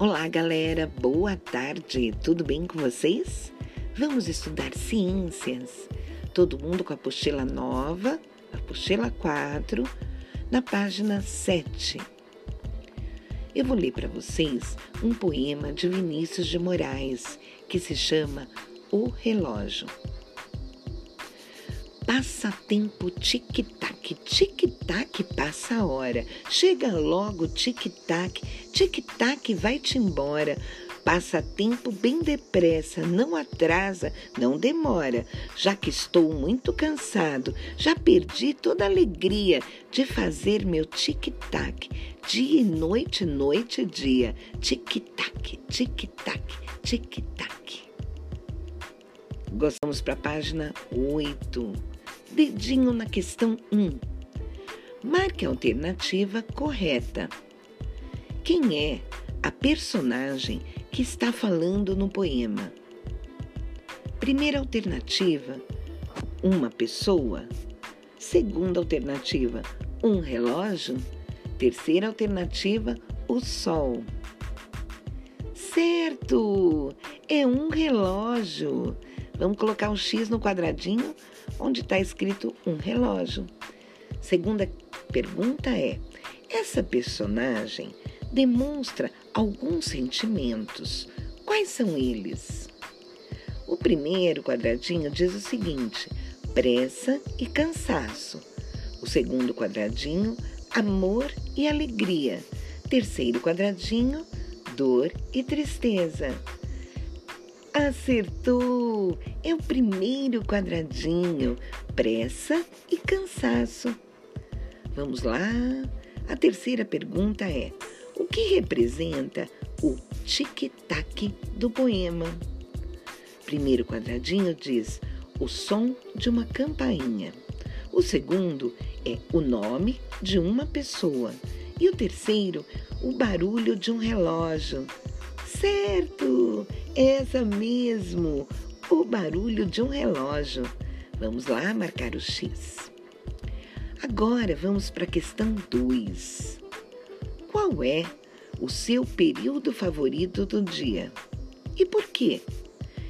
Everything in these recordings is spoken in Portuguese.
Olá, galera, boa tarde, tudo bem com vocês? Vamos estudar ciências. Todo mundo com a apostila nova, a apostila 4, na página 7. Eu vou ler para vocês um poema de Vinícius de Moraes que se chama O Relógio. Passa tempo tic-tac, tic-tac passa a hora. Chega logo tic-tac, tic-tac vai-te embora. Passa tempo bem depressa, não atrasa, não demora. Já que estou muito cansado, já perdi toda a alegria de fazer meu tic-tac. Dia e noite, noite e dia. Tic-tac, tic-tac, tic-tac. Gostamos para a página 8 dedinho na questão 1. Marque a alternativa correta. Quem é a personagem que está falando no poema? Primeira alternativa, uma pessoa. Segunda alternativa, um relógio. Terceira alternativa, o sol. Certo! É um relógio. Vamos colocar um X no quadradinho onde está escrito um relógio. Segunda pergunta é: essa personagem demonstra alguns sentimentos. Quais são eles? O primeiro quadradinho diz o seguinte: pressa e cansaço. O segundo quadradinho, amor e alegria. Terceiro quadradinho, dor e tristeza. Acertou! É o primeiro quadradinho. Pressa e cansaço. Vamos lá. A terceira pergunta é: o que representa o tic-tac do poema? Primeiro quadradinho diz o som de uma campainha. O segundo é o nome de uma pessoa. E o terceiro, o barulho de um relógio. Certo! Essa mesmo! O barulho de um relógio. Vamos lá marcar o X. Agora vamos para a questão 2. Qual é o seu período favorito do dia? E por quê?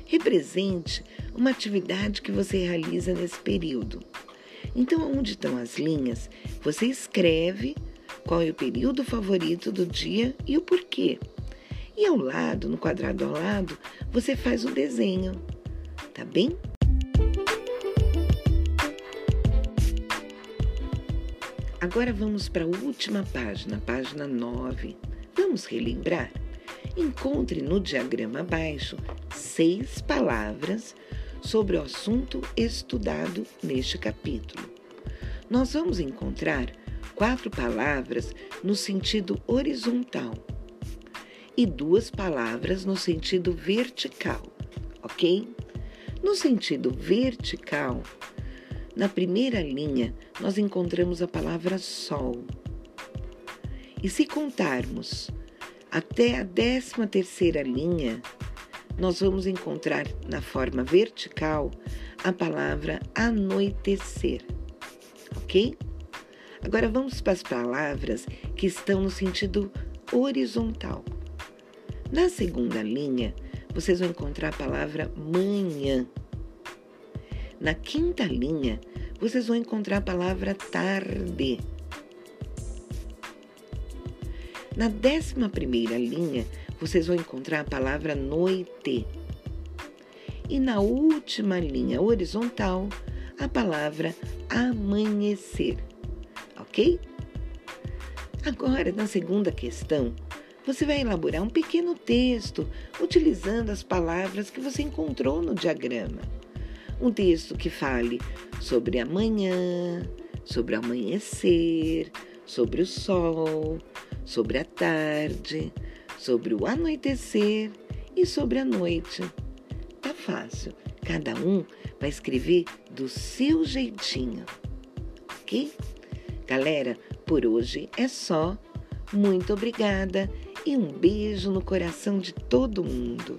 Represente uma atividade que você realiza nesse período. Então, onde estão as linhas, você escreve qual é o período favorito do dia e o porquê. E ao lado, no quadrado ao lado, você faz o desenho, tá bem? Agora vamos para a última página, página 9. Vamos relembrar? Encontre no diagrama abaixo seis palavras sobre o assunto estudado neste capítulo. Nós vamos encontrar quatro palavras no sentido horizontal e duas palavras no sentido vertical, ok? No sentido vertical, na primeira linha, nós encontramos a palavra sol. E se contarmos até a décima terceira linha, nós vamos encontrar na forma vertical a palavra anoitecer, ok? Agora vamos para as palavras que estão no sentido horizontal. Na segunda linha, vocês vão encontrar a palavra manhã. Na quinta linha, vocês vão encontrar a palavra tarde. Na décima primeira linha, vocês vão encontrar a palavra noite. E na última linha horizontal, a palavra amanhecer. Ok? Agora, na segunda questão, você vai elaborar um pequeno texto utilizando as palavras que você encontrou no diagrama. Um texto que fale sobre amanhã, sobre amanhecer, sobre o sol, sobre a tarde, sobre o anoitecer e sobre a noite. Tá fácil. Cada um vai escrever do seu jeitinho. Ok? Galera, por hoje é só. Muito obrigada e um beijo no coração de todo mundo.